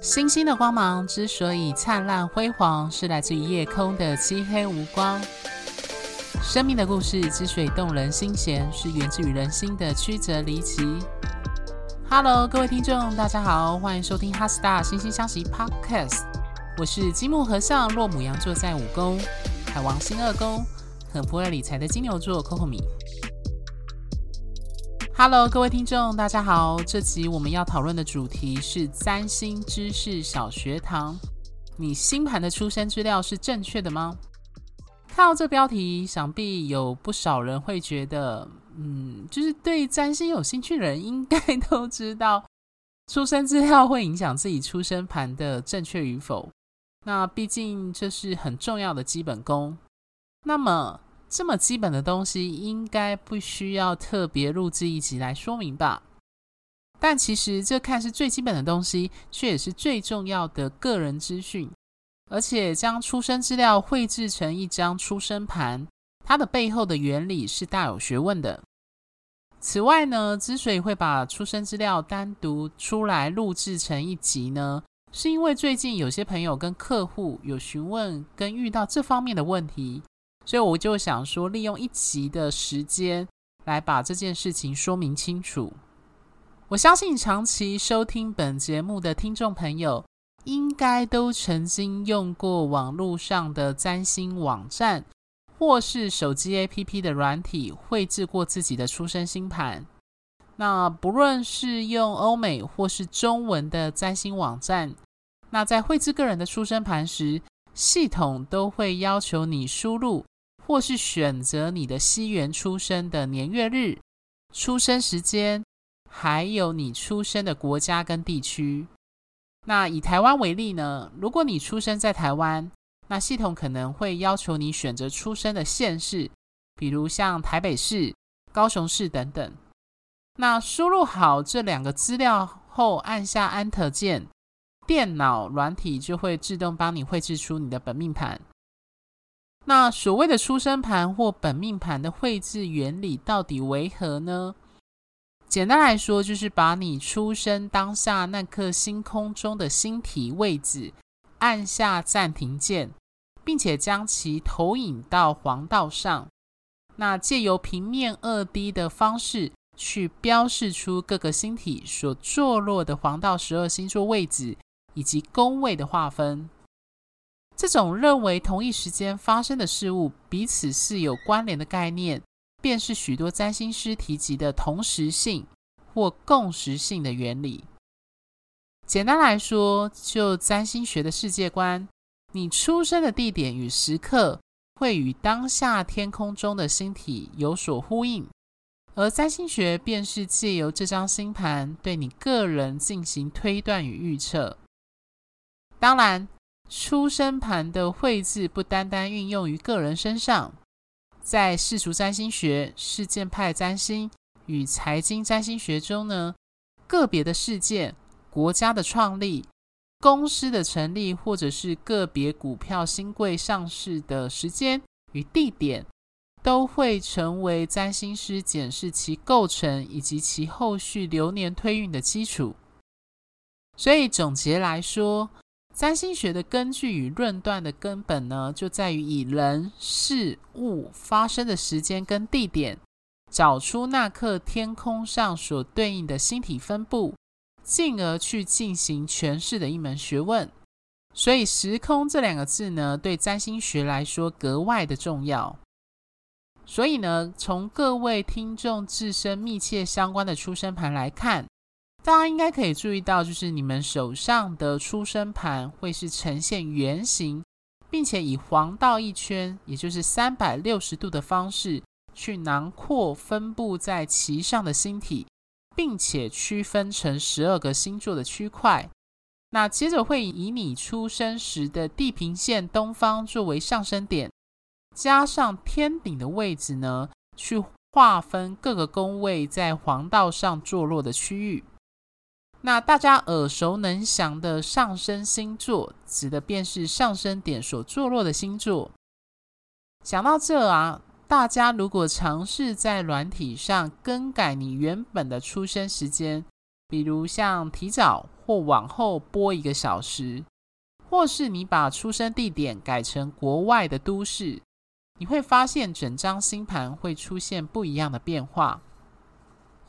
星星的光芒之所以灿烂辉煌，是来自于夜空的漆黑无光。生命的故事之所以动人心弦，是源自于人心的曲折离奇。Hello，各位听众，大家好，欢迎收听《哈斯塔惺惺相惜》Podcast。我是金木和尚，落母羊座在五宫，海王星二宫，很不会理财的金牛座 Coco 米。Hello，各位听众，大家好。这集我们要讨论的主题是占星知识小学堂。你星盘的出生资料是正确的吗？看到这标题，想必有不少人会觉得，嗯，就是对占星有兴趣的人应该都知道，出生资料会影响自己出生盘的正确与否。那毕竟这是很重要的基本功。那么，这么基本的东西，应该不需要特别录制一集来说明吧？但其实这看似最基本的东西，却也是最重要的个人资讯。而且将出生资料绘制成一张出生盘，它的背后的原理是大有学问的。此外呢，之所以会把出生资料单独出来录制成一集呢，是因为最近有些朋友跟客户有询问跟遇到这方面的问题。所以我就想说，利用一集的时间来把这件事情说明清楚。我相信长期收听本节目的听众朋友，应该都曾经用过网络上的占星网站，或是手机 APP 的软体绘制过自己的出生星盘。那不论是用欧美或是中文的占星网站，那在绘制个人的出生盘时，系统都会要求你输入。或是选择你的西元出生的年月日、出生时间，还有你出生的国家跟地区。那以台湾为例呢，如果你出生在台湾，那系统可能会要求你选择出生的县市，比如像台北市、高雄市等等。那输入好这两个资料后，按下 Enter 键，电脑软体就会自动帮你绘制出你的本命盘。那所谓的出生盘或本命盘的绘制原理到底为何呢？简单来说，就是把你出生当下那颗星空中的星体位置按下暂停键，并且将其投影到黄道上。那借由平面二 D 的方式去标示出各个星体所坐落的黄道十二星座位置以及宫位的划分。这种认为同一时间发生的事物彼此是有关联的概念，便是许多占星师提及的同时性或共时性的原理。简单来说，就占星学的世界观，你出生的地点与时刻会与当下天空中的星体有所呼应，而占星学便是借由这张星盘对你个人进行推断与预测。当然。出生盘的绘制不单单运用于个人身上，在世俗占星学、事件派占星与财经占星学中呢，个别的事件、国家的创立、公司的成立，或者是个别股票新贵上市的时间与地点，都会成为占星师检视其构成以及其后续流年推运的基础。所以总结来说，占星学的根据与论断的根本呢，就在于以人事物发生的时间跟地点，找出那刻天空上所对应的星体分布，进而去进行诠释的一门学问。所以“时空”这两个字呢，对占星学来说格外的重要。所以呢，从各位听众自身密切相关的出生盘来看。大家应该可以注意到，就是你们手上的出生盘会是呈现圆形，并且以黄道一圈，也就是三百六十度的方式去囊括分布在其上的星体，并且区分成十二个星座的区块。那接着会以你出生时的地平线东方作为上升点，加上天顶的位置呢，去划分各个宫位在黄道上坐落的区域。那大家耳熟能详的上升星座，指的便是上升点所坐落的星座。想到这啊，大家如果尝试在软体上更改你原本的出生时间，比如像提早或往后拨一个小时，或是你把出生地点改成国外的都市，你会发现整张星盘会出现不一样的变化。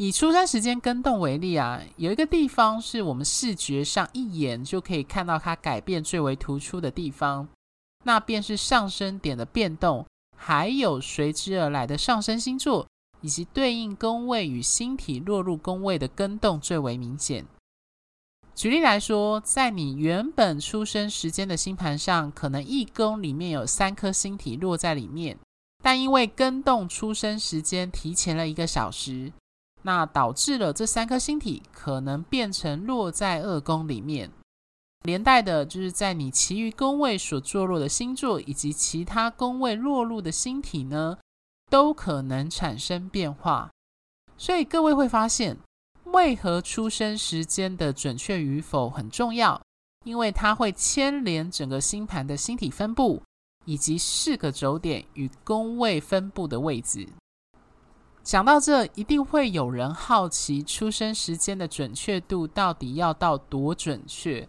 以出生时间更动为例啊，有一个地方是我们视觉上一眼就可以看到它改变最为突出的地方，那便是上升点的变动，还有随之而来的上升星座。以及对应宫位与星体落入宫位的更动最为明显。举例来说，在你原本出生时间的星盘上，可能一宫里面有三颗星体落在里面，但因为更动出生时间提前了一个小时，那导致了这三颗星体可能变成落在二宫里面，连带的就是在你其余宫位所坐落的星座以及其他宫位落入的星体呢，都可能产生变化，所以各位会发现，为何出生时间的准确与否很重要，因为它会牵连整个星盘的星体分布，以及四个轴点与宫位分布的位置。讲到这，一定会有人好奇，出生时间的准确度到底要到多准确？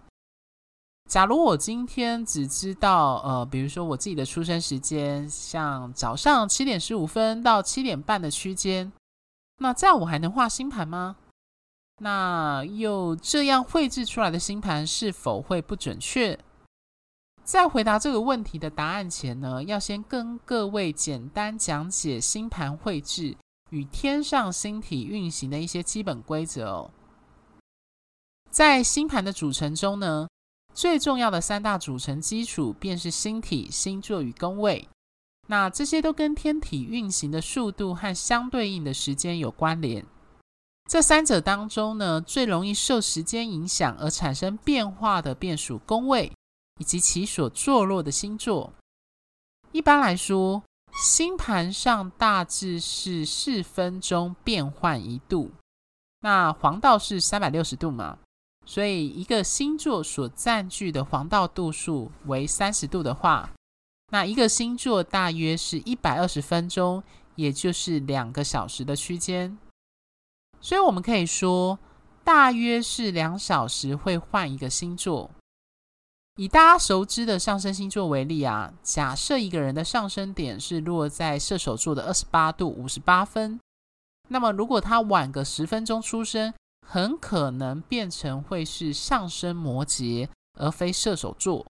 假如我今天只知道，呃，比如说我自己的出生时间，像早上七点十五分到七点半的区间，那这样我还能画星盘吗？那又这样绘制出来的星盘是否会不准确？在回答这个问题的答案前呢，要先跟各位简单讲解星盘绘制与天上星体运行的一些基本规则哦。在星盘的组成中呢，最重要的三大组成基础便是星体、星座与宫位。那这些都跟天体运行的速度和相对应的时间有关联。这三者当中呢，最容易受时间影响而产生变化的便属宫位以及其所坐落的星座。一般来说，星盘上大致是四分钟变换一度，那黄道是三百六十度嘛。所以，一个星座所占据的黄道度数为三十度的话，那一个星座大约是一百二十分钟，也就是两个小时的区间。所以，我们可以说，大约是两小时会换一个星座。以大家熟知的上升星座为例啊，假设一个人的上升点是落在射手座的二十八度五十八分，那么如果他晚个十分钟出生，很可能变成会是上升摩羯，而非射手座。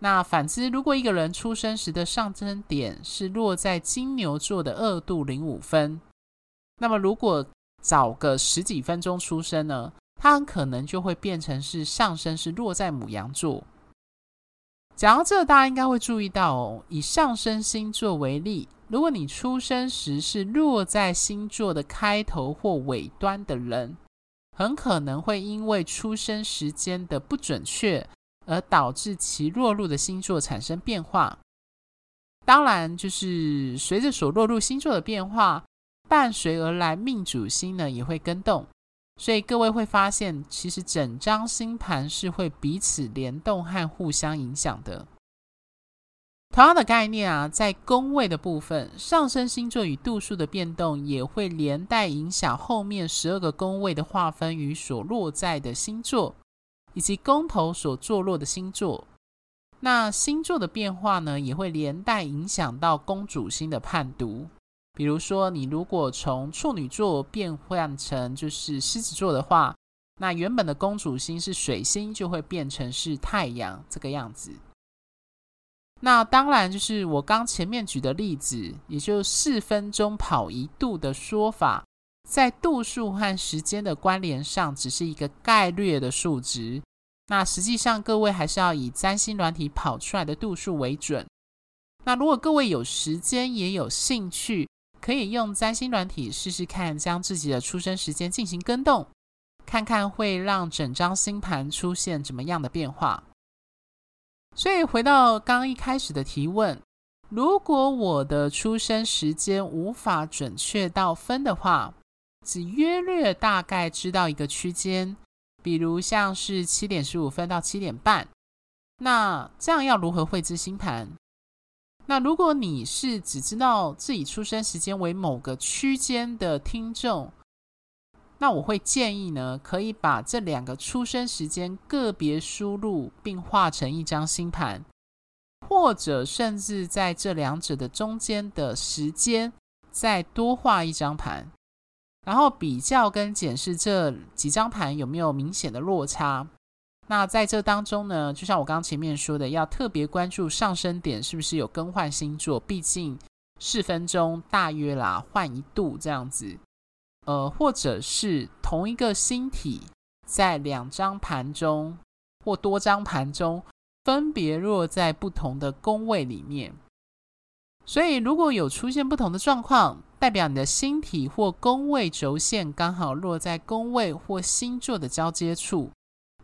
那反之，如果一个人出生时的上升点是落在金牛座的二度零五分，那么如果早个十几分钟出生呢，他很可能就会变成是上升是落在母羊座。讲到这，大家应该会注意到哦，以上升星座为例，如果你出生时是落在星座的开头或尾端的人。很可能会因为出生时间的不准确，而导致其落入的星座产生变化。当然，就是随着所落入星座的变化，伴随而来命主星呢也会更动。所以各位会发现，其实整张星盘是会彼此联动和互相影响的。同样的概念啊，在宫位的部分，上升星座与度数的变动也会连带影响后面十二个宫位的划分与所落在的星座，以及宫头所坐落的星座。那星座的变化呢，也会连带影响到宫主星的判读。比如说，你如果从处女座变换成就是狮子座的话，那原本的公主星是水星，就会变成是太阳这个样子。那当然就是我刚前面举的例子，也就四分钟跑一度的说法，在度数和时间的关联上，只是一个概略的数值。那实际上各位还是要以占星软体跑出来的度数为准。那如果各位有时间也有兴趣，可以用占星软体试试看，将自己的出生时间进行更动，看看会让整张星盘出现怎么样的变化。所以回到刚刚一开始的提问，如果我的出生时间无法准确到分的话，只约略大概知道一个区间，比如像是七点十五分到七点半，那这样要如何绘制星盘？那如果你是只知道自己出生时间为某个区间的听众，那我会建议呢，可以把这两个出生时间个别输入，并画成一张星盘，或者甚至在这两者的中间的时间再多画一张盘，然后比较跟检视这几张盘有没有明显的落差。那在这当中呢，就像我刚刚前面说的，要特别关注上升点是不是有更换星座，毕竟四分钟大约啦换一度这样子。呃，或者是同一个星体在两张盘中或多张盘中分别落在不同的宫位里面，所以如果有出现不同的状况，代表你的星体或宫位轴线刚好落在宫位或星座的交接处，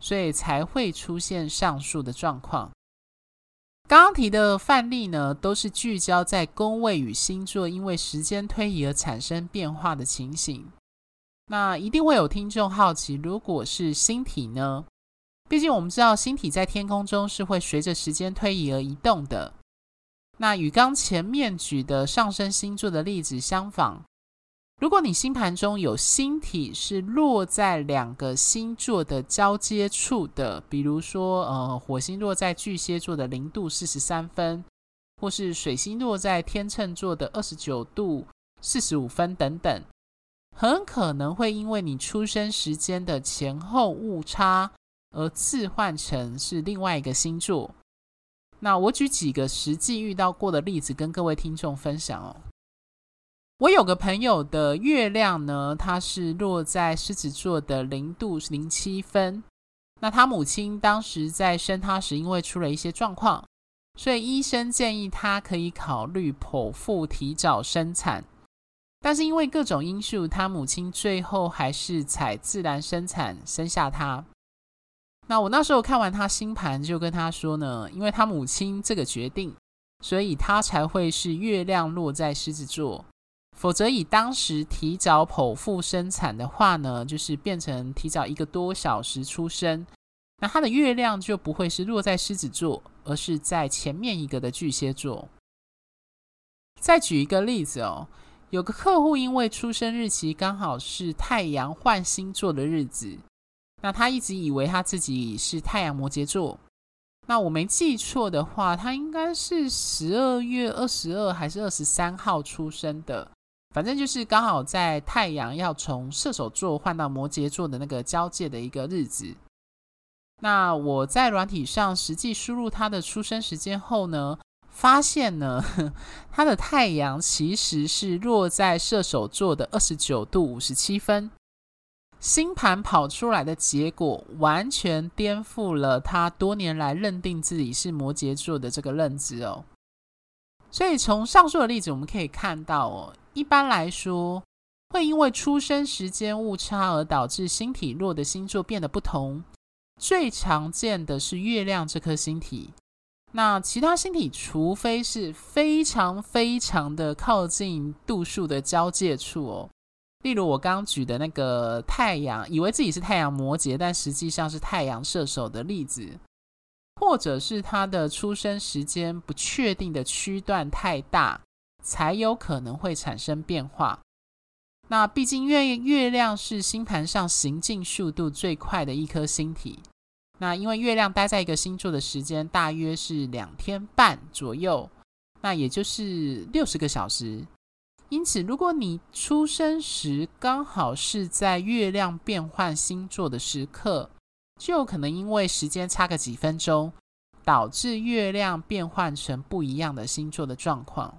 所以才会出现上述的状况。刚刚提的范例呢，都是聚焦在宫位与星座因为时间推移而产生变化的情形。那一定会有听众好奇，如果是星体呢？毕竟我们知道星体在天空中是会随着时间推移而移动的。那与刚前面举的上升星座的例子相仿，如果你星盘中有星体是落在两个星座的交接处的，比如说呃火星落在巨蟹座的零度四十三分，或是水星落在天秤座的二十九度四十五分等等。很可能会因为你出生时间的前后误差而置换成是另外一个星座。那我举几个实际遇到过的例子跟各位听众分享哦。我有个朋友的月亮呢，他是落在狮子座的零度零七分。那他母亲当时在生他时，因为出了一些状况，所以医生建议他可以考虑剖腹提早生产。但是因为各种因素，他母亲最后还是采自然生产生下他。那我那时候看完他星盘，就跟他说呢，因为他母亲这个决定，所以他才会是月亮落在狮子座。否则以当时提早剖腹生产的话呢，就是变成提早一个多小时出生，那它的月亮就不会是落在狮子座，而是在前面一个的巨蟹座。再举一个例子哦。有个客户因为出生日期刚好是太阳换星座的日子，那他一直以为他自己是太阳摩羯座。那我没记错的话，他应该是十二月二十二还是二十三号出生的，反正就是刚好在太阳要从射手座换到摩羯座的那个交界的一个日子。那我在软体上实际输入他的出生时间后呢，发现呢，他的太阳其实是落在射手座的二十九度五十七分，星盘跑出来的结果完全颠覆了他多年来认定自己是摩羯座的这个认知哦。所以从上述的例子我们可以看到哦，一般来说会因为出生时间误差而导致星体落的星座变得不同，最常见的是月亮这颗星体。那其他星体，除非是非常非常的靠近度数的交界处哦，例如我刚举的那个太阳，以为自己是太阳摩羯，但实际上是太阳射手的例子，或者是他的出生时间不确定的区段太大，才有可能会产生变化。那毕竟月月亮是星盘上行进速度最快的一颗星体。那因为月亮待在一个星座的时间大约是两天半左右，那也就是六十个小时。因此，如果你出生时刚好是在月亮变换星座的时刻，就可能因为时间差个几分钟，导致月亮变换成不一样的星座的状况。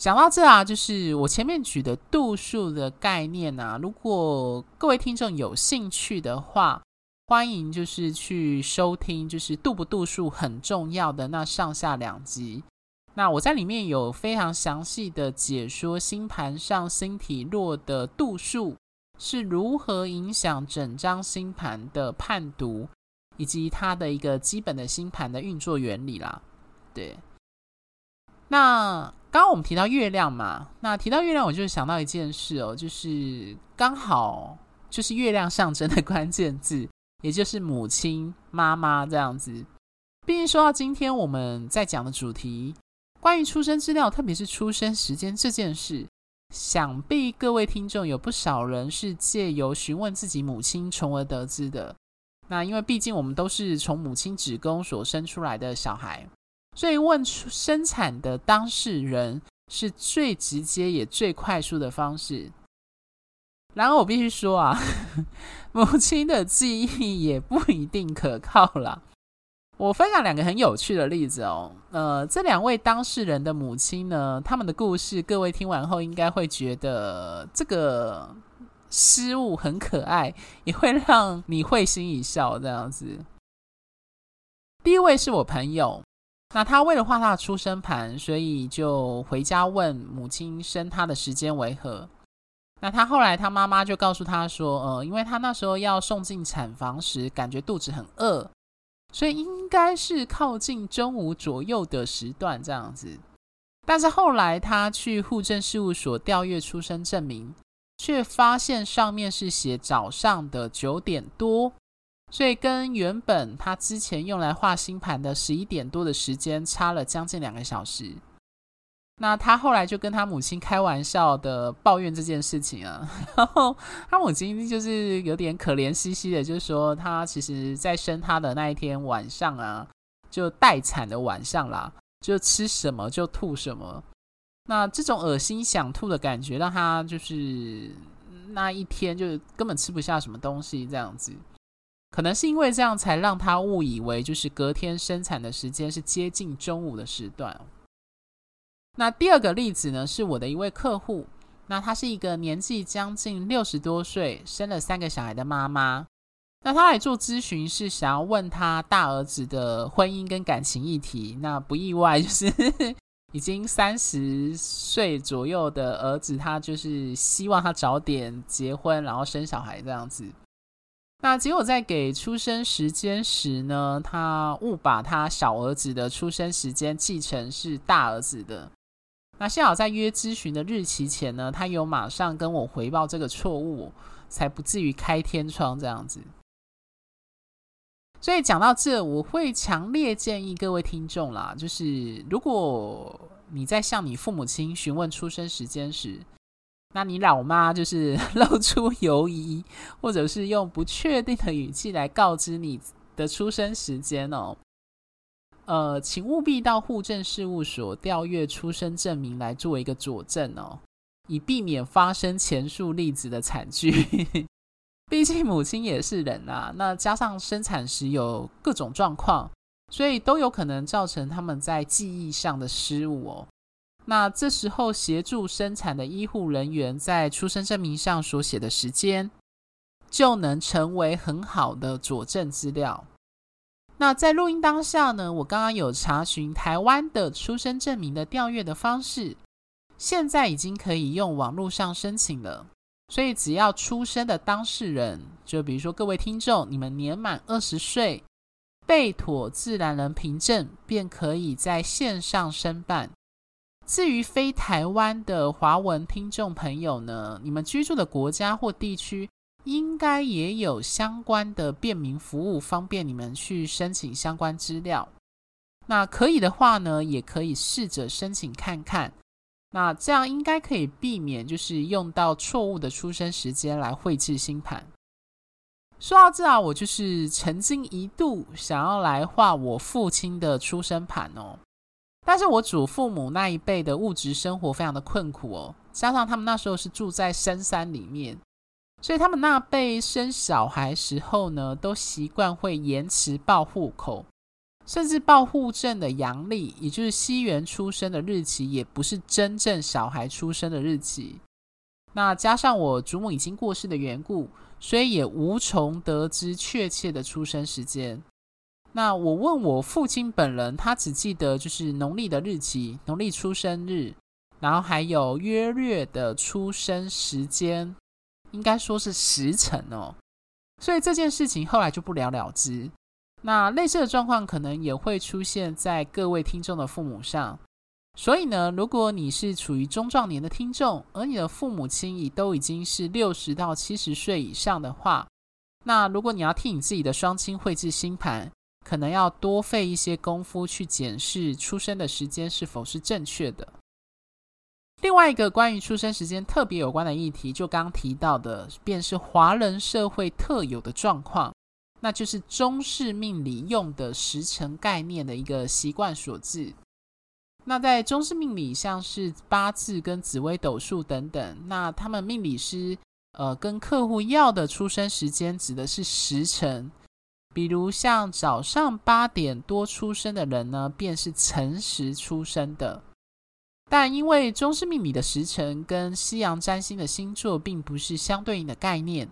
讲到这啊，就是我前面举的度数的概念啊，如果各位听众有兴趣的话。欢迎，就是去收听，就是度不度数很重要的那上下两集。那我在里面有非常详细的解说星盘上星体落的度数是如何影响整张星盘的判读，以及它的一个基本的星盘的运作原理啦。对，那刚刚我们提到月亮嘛，那提到月亮，我就想到一件事哦，就是刚好就是月亮象征的关键字。也就是母亲、妈妈这样子。毕竟说到今天我们在讲的主题，关于出生资料，特别是出生时间这件事，想必各位听众有不少人是借由询问自己母亲，从而得知的。那因为毕竟我们都是从母亲子宫所生出来的小孩，所以问出生产的当事人是最直接也最快速的方式。然而我必须说啊，母亲的记忆也不一定可靠啦。我分享两个很有趣的例子哦。呃，这两位当事人的母亲呢，他们的故事，各位听完后应该会觉得这个。失误很可爱，也会让你会心一笑。这样子，第一位是我朋友，那他为了画他的出生盘，所以就回家问母亲生他的时间为何。那他后来他妈妈就告诉他说，呃，因为他那时候要送进产房时，感觉肚子很饿，所以应该是靠近中午左右的时段这样子。但是后来他去户政事务所调阅出生证明。却发现上面是写早上的九点多，所以跟原本他之前用来画星盘的十一点多的时间差了将近两个小时。那他后来就跟他母亲开玩笑的抱怨这件事情啊，然后他母亲就是有点可怜兮兮的，就是说他其实在生他的那一天晚上啊，就待产的晚上啦，就吃什么就吐什么。那这种恶心想吐的感觉，让他就是那一天就根本吃不下什么东西，这样子，可能是因为这样才让他误以为就是隔天生产的时间是接近中午的时段。那第二个例子呢，是我的一位客户，那她是一个年纪将近六十多岁，生了三个小孩的妈妈。那她来做咨询是想要问她大儿子的婚姻跟感情议题，那不意外就是。已经三十岁左右的儿子，他就是希望他早点结婚，然后生小孩这样子。那结果在给出生时间时呢，他误把他小儿子的出生时间记成是大儿子的。那幸好在约咨询的日期前呢，他有马上跟我回报这个错误，才不至于开天窗这样子。所以讲到这，我会强烈建议各位听众啦，就是如果你在向你父母亲询问出生时间时，那你老妈就是 露出犹疑，或者是用不确定的语气来告知你的出生时间哦，呃，请务必到户政事务所调阅出生证明来做一个佐证哦，以避免发生前述例子的惨剧。毕竟母亲也是人啊，那加上生产时有各种状况，所以都有可能造成他们在记忆上的失误哦。那这时候协助生产的医护人员在出生证明上所写的时间，就能成为很好的佐证资料。那在录音当下呢，我刚刚有查询台湾的出生证明的调阅的方式，现在已经可以用网络上申请了。所以，只要出生的当事人，就比如说各位听众，你们年满二十岁，备妥自然人凭证，便可以在线上申办。至于非台湾的华文听众朋友呢，你们居住的国家或地区，应该也有相关的便民服务，方便你们去申请相关资料。那可以的话呢，也可以试着申请看看。那这样应该可以避免，就是用到错误的出生时间来绘制星盘。说到这啊，我就是曾经一度想要来画我父亲的出生盘哦，但是我祖父母那一辈的物质生活非常的困苦哦，加上他们那时候是住在深山里面，所以他们那辈生小孩时候呢，都习惯会延迟报户口。甚至报户证的阳历，也就是西元出生的日期，也不是真正小孩出生的日期。那加上我祖母已经过世的缘故，所以也无从得知确切的出生时间。那我问我父亲本人，他只记得就是农历的日期、农历出生日，然后还有约略的出生时间，应该说是时辰哦。所以这件事情后来就不了了之。那类似的状况可能也会出现在各位听众的父母上，所以呢，如果你是处于中壮年的听众，而你的父母亲已都已经是六十到七十岁以上的话，那如果你要替你自己的双亲绘制星盘，可能要多费一些功夫去检视出生的时间是否是正确的。另外一个关于出生时间特别有关的议题，就刚提到的，便是华人社会特有的状况，那就是中式命理用的时辰概念的一个习惯所致。那在中式命理，像是八字跟紫微斗数等等，那他们命理师呃跟客户要的出生时间指的是时辰，比如像早上八点多出生的人呢，便是辰时出生的。但因为中式命理的时辰跟西洋占星的星座并不是相对应的概念，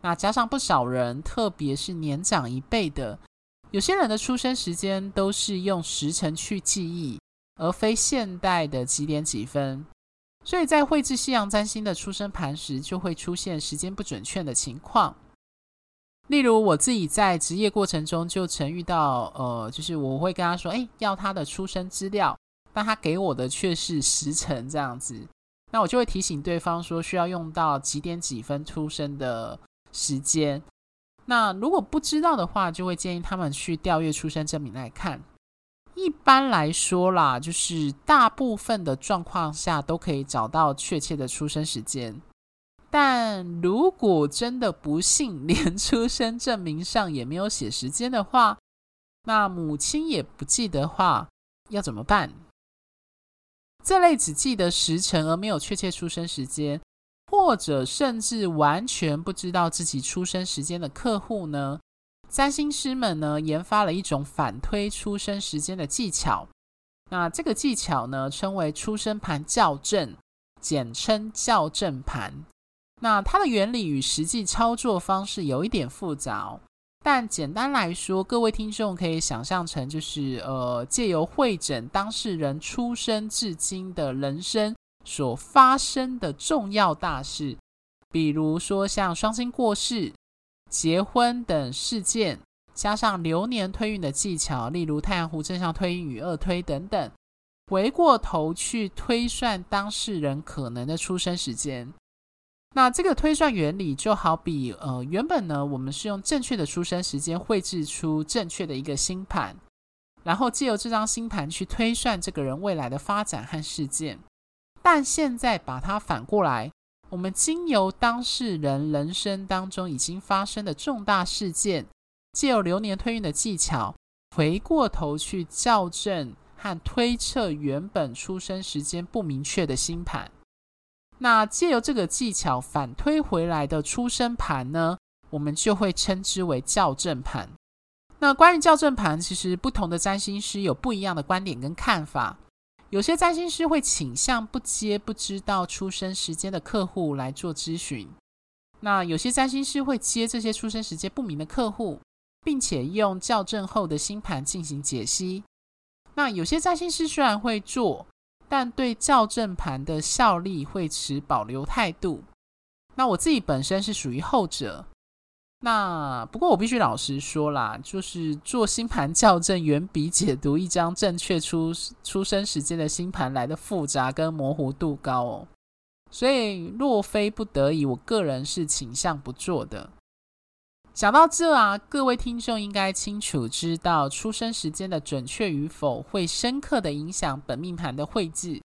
那加上不少人，特别是年长一辈的，有些人的出生时间都是用时辰去记忆，而非现代的几点几分，所以在绘制西洋占星的出生盘时，就会出现时间不准确的情况。例如我自己在职业过程中就曾遇到，呃，就是我会跟他说，哎，要他的出生资料。但他给我的却是时辰这样子，那我就会提醒对方说需要用到几点几分出生的时间。那如果不知道的话，就会建议他们去调阅出生证明来看。一般来说啦，就是大部分的状况下都可以找到确切的出生时间。但如果真的不幸连出生证明上也没有写时间的话，那母亲也不记得话，要怎么办？这类只记得时辰而没有确切出生时间，或者甚至完全不知道自己出生时间的客户呢，占星师们呢研发了一种反推出生时间的技巧。那这个技巧呢称为出生盘校正，简称校正盘。那它的原理与实际操作方式有一点复杂。但简单来说，各位听众可以想象成，就是呃，借由会诊当事人出生至今的人生所发生的重要大事，比如说像双亲过世、结婚等事件，加上流年推运的技巧，例如太阳湖正向推运与二推等等，回过头去推算当事人可能的出生时间。那这个推算原理就好比，呃，原本呢，我们是用正确的出生时间绘制出正确的一个星盘，然后借由这张星盘去推算这个人未来的发展和事件。但现在把它反过来，我们经由当事人人生当中已经发生的重大事件，借由流年推运的技巧，回过头去校正和推测原本出生时间不明确的星盘。那借由这个技巧反推回来的出生盘呢，我们就会称之为校正盘。那关于校正盘，其实不同的占星师有不一样的观点跟看法。有些占星师会倾向不接不知道出生时间的客户来做咨询。那有些占星师会接这些出生时间不明的客户，并且用校正后的星盘进行解析。那有些占星师虽然会做。但对校正盘的效力会持保留态度。那我自己本身是属于后者。那不过我必须老实说啦，就是做星盘校正远比解读一张正确出出生时间的星盘来的复杂跟模糊度高哦。所以若非不得已，我个人是倾向不做的。讲到这啊，各位听众应该清楚知道，出生时间的准确与否会深刻的影响本命盘的绘制。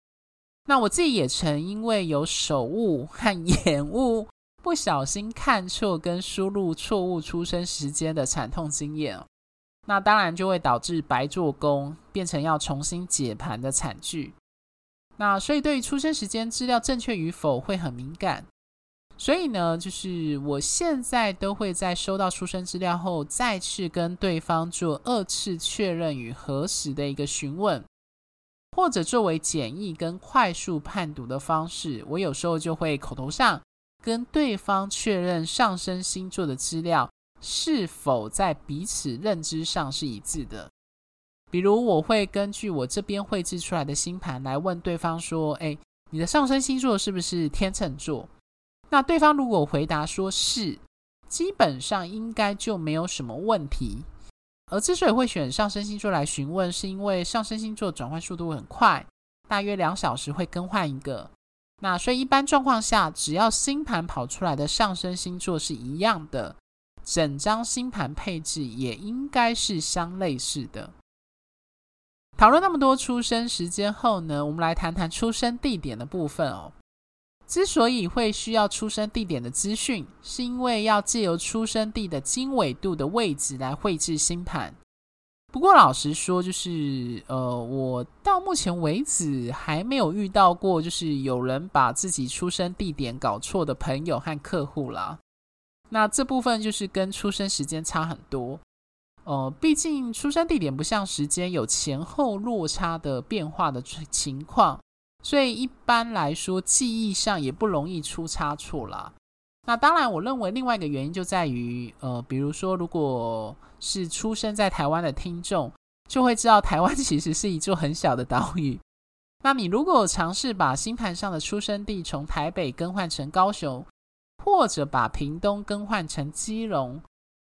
那我自己也曾因为有手误和延误，不小心看错跟输入错误出生时间的惨痛经验。那当然就会导致白做工，变成要重新解盘的惨剧。那所以对于出生时间资料正确与否会很敏感。所以呢，就是我现在都会在收到出生资料后，再次跟对方做二次确认与核实的一个询问，或者作为简易跟快速判读的方式，我有时候就会口头上跟对方确认上升星座的资料是否在彼此认知上是一致的。比如，我会根据我这边绘制出来的星盘来问对方说：“哎，你的上升星座是不是天秤座？”那对方如果回答说是，基本上应该就没有什么问题。而之所以会选上升星座来询问，是因为上升星座转换速度很快，大约两小时会更换一个。那所以一般状况下，只要星盘跑出来的上升星座是一样的，整张星盘配置也应该是相类似的。讨论那么多出生时间后呢，我们来谈谈出生地点的部分哦。之所以会需要出生地点的资讯，是因为要借由出生地的经纬度的位置来绘制星盘。不过老实说，就是呃，我到目前为止还没有遇到过，就是有人把自己出生地点搞错的朋友和客户啦。那这部分就是跟出生时间差很多。呃，毕竟出生地点不像时间有前后落差的变化的情况。所以一般来说，记忆上也不容易出差错啦。那当然，我认为另外一个原因就在于，呃，比如说，如果是出生在台湾的听众，就会知道台湾 其实是一座很小的岛屿。那你如果尝试把星盘上的出生地从台北更换成高雄，或者把屏东更换成基隆，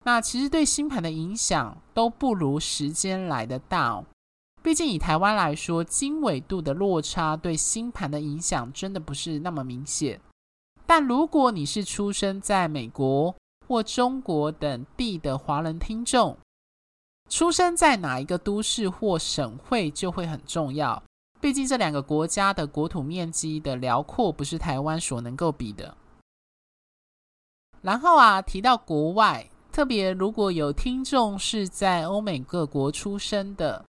那其实对星盘的影响都不如时间来得大哦。毕竟以台湾来说，经纬度的落差对星盘的影响真的不是那么明显。但如果你是出生在美国或中国等地的华人听众，出生在哪一个都市或省会就会很重要。毕竟这两个国家的国土面积的辽阔不是台湾所能够比的。然后啊，提到国外，特别如果有听众是在欧美各国出生的。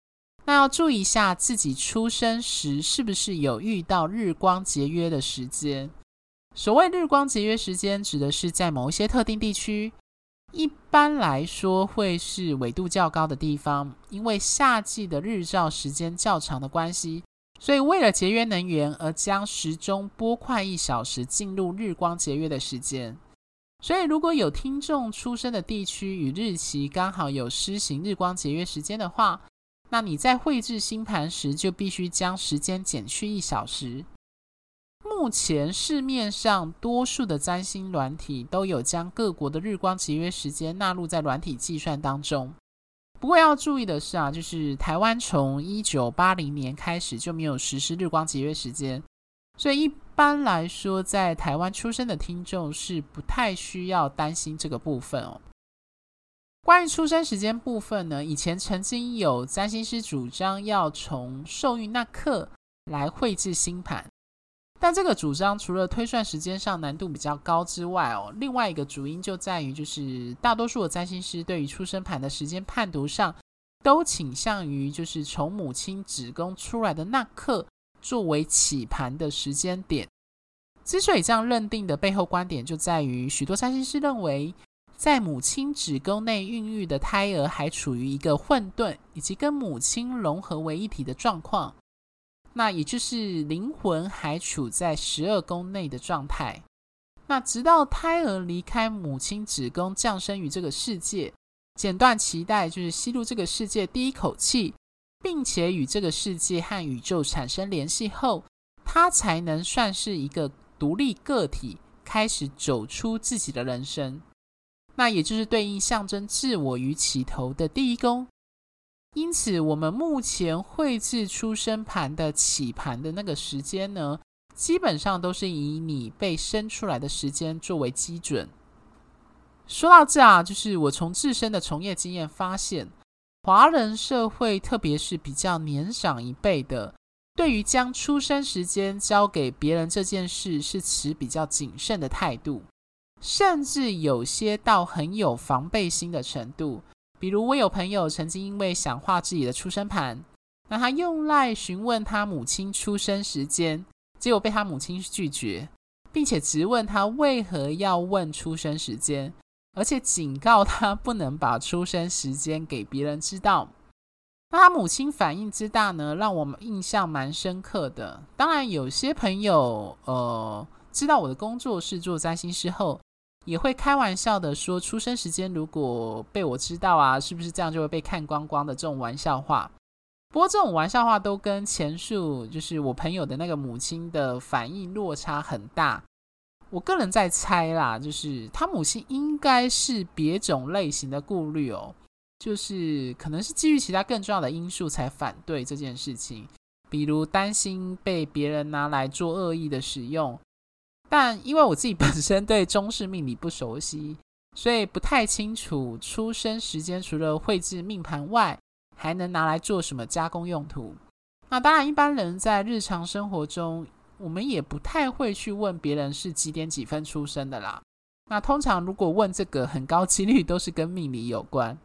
那要注意一下自己出生时是不是有遇到日光节约的时间。所谓日光节约时间，指的是在某一些特定地区，一般来说会是纬度较高的地方，因为夏季的日照时间较长的关系，所以为了节约能源而将时钟拨快一小时，进入日光节约的时间。所以如果有听众出生的地区与日期刚好有施行日光节约时间的话，那你在绘制星盘时，就必须将时间减去一小时。目前市面上多数的占星软体都有将各国的日光节约时间纳入在软体计算当中。不过要注意的是啊，就是台湾从一九八零年开始就没有实施日光节约时间，所以一般来说，在台湾出生的听众是不太需要担心这个部分哦。关于出生时间部分呢，以前曾经有占星师主张要从受孕那刻来绘制星盘，但这个主张除了推算时间上难度比较高之外，哦，另外一个主因就在于，就是大多数的占星师对于出生盘的时间判读上，都倾向于就是从母亲子宫出来的那刻作为起盘的时间点。之所以这样认定的背后观点，就在于许多占星师认为。在母亲子宫内孕育的胎儿还处于一个混沌以及跟母亲融合为一体的状况，那也就是灵魂还处在十二宫内的状态。那直到胎儿离开母亲子宫降生于这个世界，剪断脐带，就是吸入这个世界第一口气，并且与这个世界和宇宙产生联系后，他才能算是一个独立个体，开始走出自己的人生。那也就是对应象征自我与起头的第一宫，因此我们目前绘制出生盘的起盘的那个时间呢，基本上都是以你被生出来的时间作为基准。说到这啊，就是我从自身的从业经验发现，华人社会特别是比较年长一辈的，对于将出生时间交给别人这件事，是持比较谨慎的态度。甚至有些到很有防备心的程度，比如我有朋友曾经因为想画自己的出生盘，那他用赖询问他母亲出生时间，结果被他母亲拒绝，并且质问他为何要问出生时间，而且警告他不能把出生时间给别人知道。那他母亲反应之大呢，让我们印象蛮深刻的。当然，有些朋友呃知道我的工作是做占星师后。也会开玩笑的说，出生时间如果被我知道啊，是不是这样就会被看光光的这种玩笑话？不过这种玩笑话都跟前述就是我朋友的那个母亲的反应落差很大。我个人在猜啦，就是他母亲应该是别种类型的顾虑哦，就是可能是基于其他更重要的因素才反对这件事情，比如担心被别人拿来做恶意的使用。但因为我自己本身对中式命理不熟悉，所以不太清楚出生时间除了绘制命盘外，还能拿来做什么加工用途？那当然，一般人在日常生活中，我们也不太会去问别人是几点几分出生的啦。那通常如果问这个，很高几率都是跟命理有关。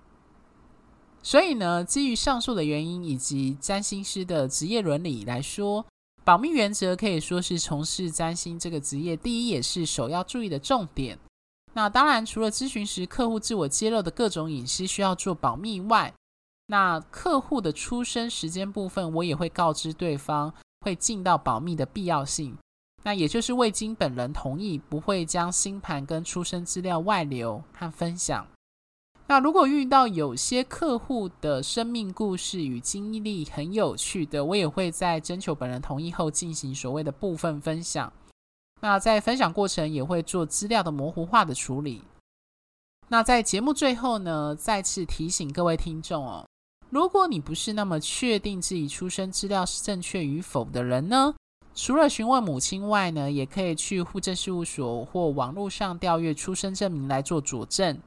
所以呢，基于上述的原因以及占星师的职业伦理来说，保密原则可以说是从事占星这个职业第一也是首要注意的重点。那当然，除了咨询时客户自我揭露的各种隐私需要做保密外，那客户的出生时间部分，我也会告知对方会尽到保密的必要性。那也就是未经本人同意，不会将星盘跟出生资料外流和分享。那如果遇到有些客户的生命故事与经历很有趣的，我也会在征求本人同意后进行所谓的部分分享。那在分享过程也会做资料的模糊化的处理。那在节目最后呢，再次提醒各位听众哦，如果你不是那么确定自己出生资料是正确与否的人呢，除了询问母亲外呢，也可以去户政事务所或网络上调阅出生证明来做佐证。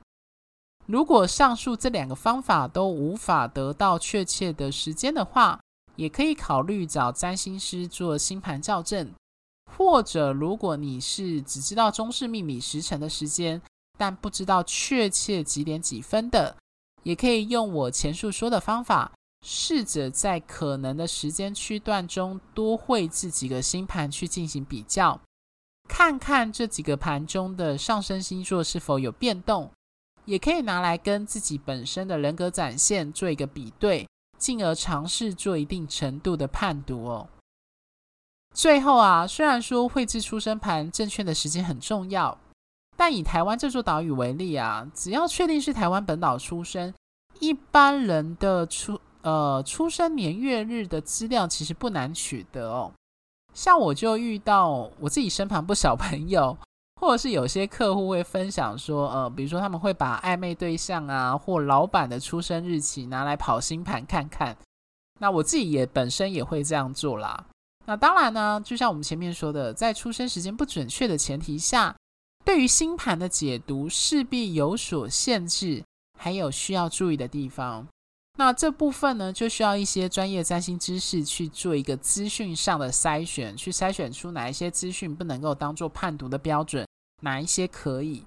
如果上述这两个方法都无法得到确切的时间的话，也可以考虑找占星师做星盘校正。或者，如果你是只知道中式命理时辰的时间，但不知道确切几点几分的，也可以用我前述说的方法，试着在可能的时间区段中多绘制几个星盘去进行比较，看看这几个盘中的上升星座是否有变动。也可以拿来跟自己本身的人格展现做一个比对，进而尝试做一定程度的判读哦。最后啊，虽然说绘制出生盘正确的时间很重要，但以台湾这座岛屿为例啊，只要确定是台湾本岛出生，一般人的出呃出生年月日的资料其实不难取得哦。像我就遇到我自己身旁不少朋友。或者是有些客户会分享说，呃，比如说他们会把暧昧对象啊，或老板的出生日期拿来跑星盘看看。那我自己也本身也会这样做啦。那当然呢，就像我们前面说的，在出生时间不准确的前提下，对于星盘的解读势必有所限制，还有需要注意的地方。那这部分呢，就需要一些专业占星知识去做一个资讯上的筛选，去筛选出哪一些资讯不能够当做判读的标准。哪一些可以？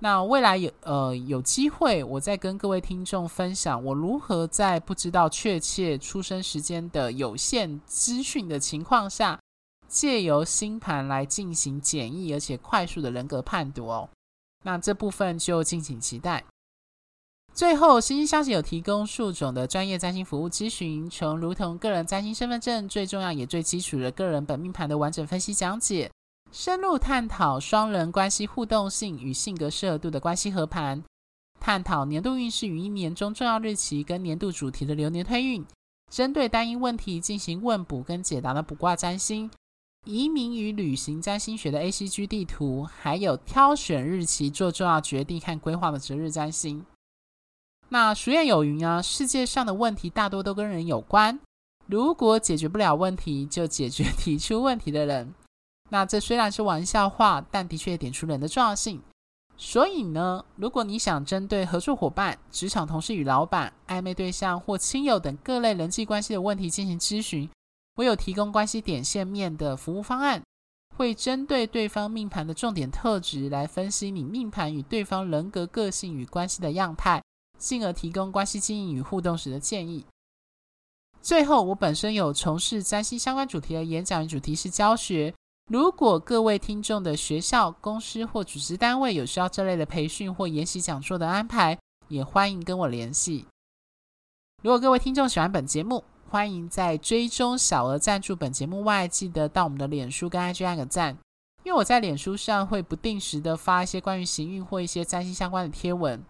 那未来有呃有机会，我再跟各位听众分享我如何在不知道确切出生时间的有限资讯的情况下，借由星盘来进行简易而且快速的人格判读哦。那这部分就敬请期待。最后，星星消息有提供数种的专业占星服务咨询，从如同个人占星身份证最重要也最基础的个人本命盘的完整分析讲解。深入探讨双人关系互动性与性格适合度的关系合盘，探讨年度运势与一年中重要日期跟年度主题的流年推运，针对单一问题进行问卜跟解答的卜卦占星，移民与旅行占星学的 ACG 地图，还有挑选日期做重要决定和规划的择日占星。那俗谚有云啊，世界上的问题大多都跟人有关，如果解决不了问题，就解决 提出问题的人。那这虽然是玩笑话，但的确点出人的重要性。所以呢，如果你想针对合作伙伴、职场同事与老板、暧昧对象或亲友等各类人际关系的问题进行咨询，我有提供关系点线面的服务方案，会针对对方命盘的重点特质来分析你命盘与对方人格个性与关系的样态，进而提供关系经营与互动时的建议。最后，我本身有从事占星相关主题的演讲与主题式教学。如果各位听众的学校、公司或组织单位有需要这类的培训或研习讲座的安排，也欢迎跟我联系。如果各位听众喜欢本节目，欢迎在追踪小额赞助本节目外，记得到我们的脸书跟 IG 按个赞，因为我在脸书上会不定时的发一些关于行运或一些占星相关的贴文。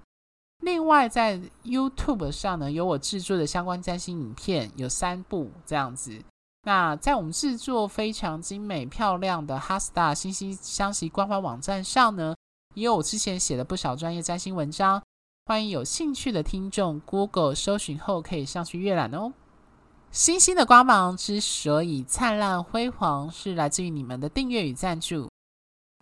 另外，在 YouTube 上呢，有我制作的相关占星影片，有三部这样子。那在我们制作非常精美漂亮的 HeartStar 星星相惜官方网站上呢，也有我之前写的不少专业占星文章，欢迎有兴趣的听众 Google 搜寻后可以上去阅览哦。星星的光芒之所以灿烂辉煌，是来自于你们的订阅与赞助。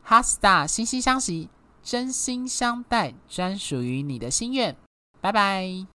HeartStar 星星相惜，真心相待，专属于你的心愿。拜拜。